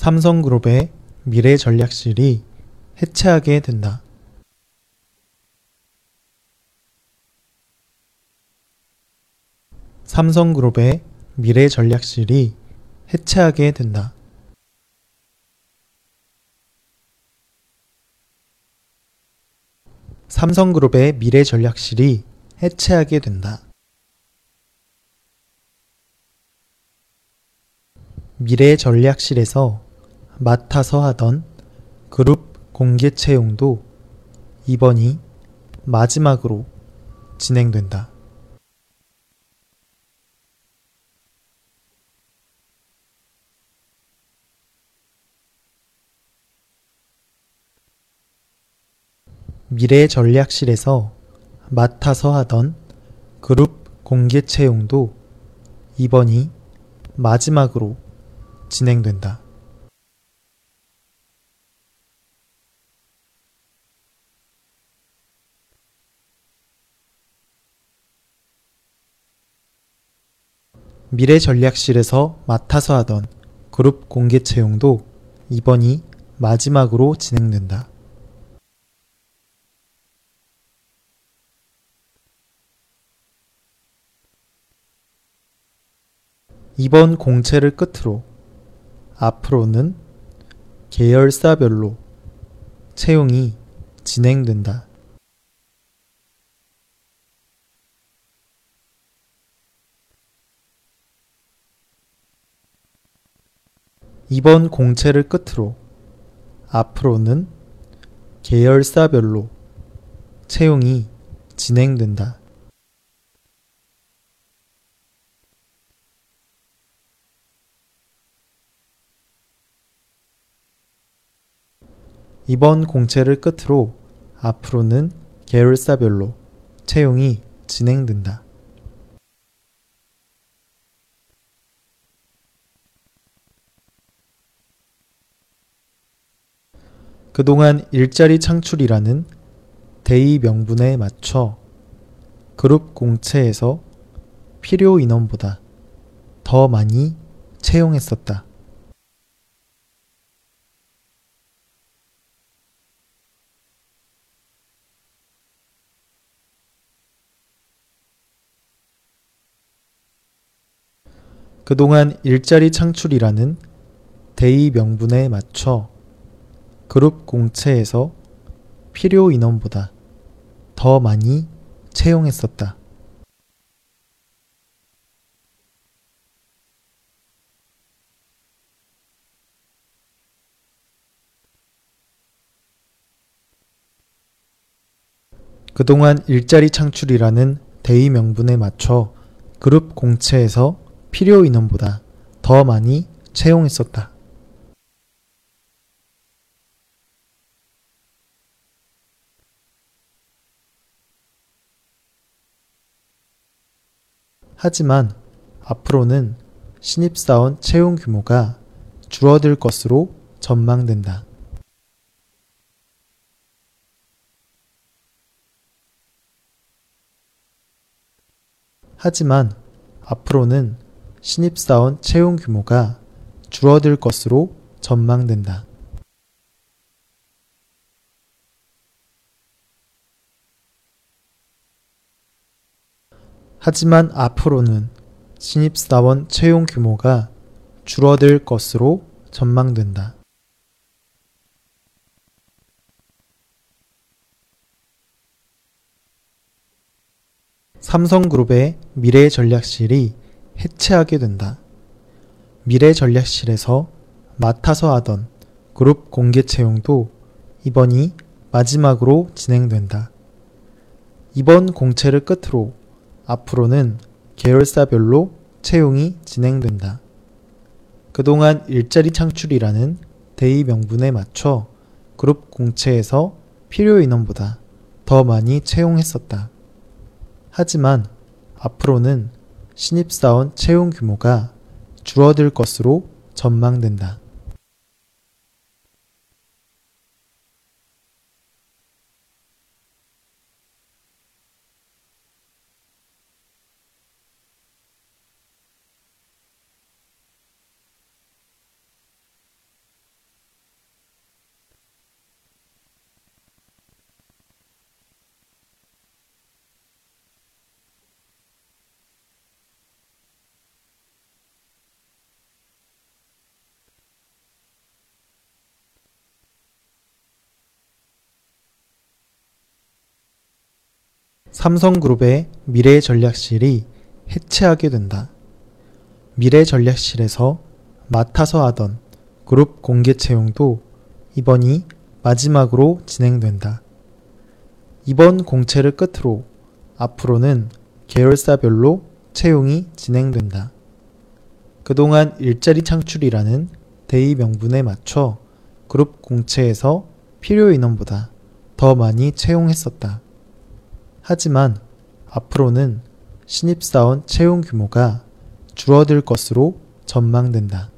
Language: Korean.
삼성그룹의 미래 전략실이 해체하게 된다. 삼성그룹의 미래 전략실이 해체하게 된다. 삼성그룹의 미래 전략실이 해체하게 된다. 미래 전략실에서 맡아서 하던 그룹 공개 채용도 이번이 마지막으로 진행된다. 미래 전략실에서 맡아서 하던 그룹 공개 채용도 이번이 마지막으로 진행된다. 미래전략실에서 맡아서 하던 그룹 공개 채용도 이번이 마지막으로 진행된다. 이번 공채를 끝으로 앞으로는 계열사별로 채용이 진행된다. 이번 공채를 끝으로 앞으로는 계열사별로 채용이 진행된다. 이번 공채를 끝으로 앞으로는 계열사별로 채용이 진행된다. 그동안 일자리 창출이라는 대의 명분에 맞춰 그룹 공채에서 필요 인원보다 더 많이 채용했었다. 그동안 일자리 창출이라는 대의 명분에 맞춰 그룹 공채에서 필요 인원보다 더 많이 채용했었다. 그동안 일자리 창출이라는 대의 명분에 맞춰 그룹 공채에서 필요 인원보다 더 많이 채용했었다. 하지만 앞으로는 신입사원 채용 규모가 줄어들 것으로 전망된다. 하지만 앞으로는 신입사원 채용 규모가 줄어들 것으로 전망된다. 하지만 앞으로는 신입사원 채용 규모가 줄어들 것으로 전망된다. 삼성그룹의 미래전략실이 해체하게 된다. 미래전략실에서 맡아서 하던 그룹 공개 채용도 이번이 마지막으로 진행된다. 이번 공채를 끝으로 앞으로는 계열사별로 채용이 진행된다. 그동안 일자리 창출이라는 대의 명분에 맞춰 그룹 공채에서 필요 인원보다 더 많이 채용했었다. 하지만 앞으로는 신입사원 채용 규모가 줄어들 것으로 전망된다. 삼성그룹의 미래전략실이 해체하게 된다. 미래전략실에서 맡아서 하던 그룹 공개 채용도 이번이 마지막으로 진행된다. 이번 공채를 끝으로 앞으로는 계열사별로 채용이 진행된다. 그동안 일자리 창출이라는 대의 명분에 맞춰 그룹 공채에서 필요 인원보다 더 많이 채용했었다. 하지만 앞으로는 신입사원 채용 규모가 줄어들 것으로 전망된다.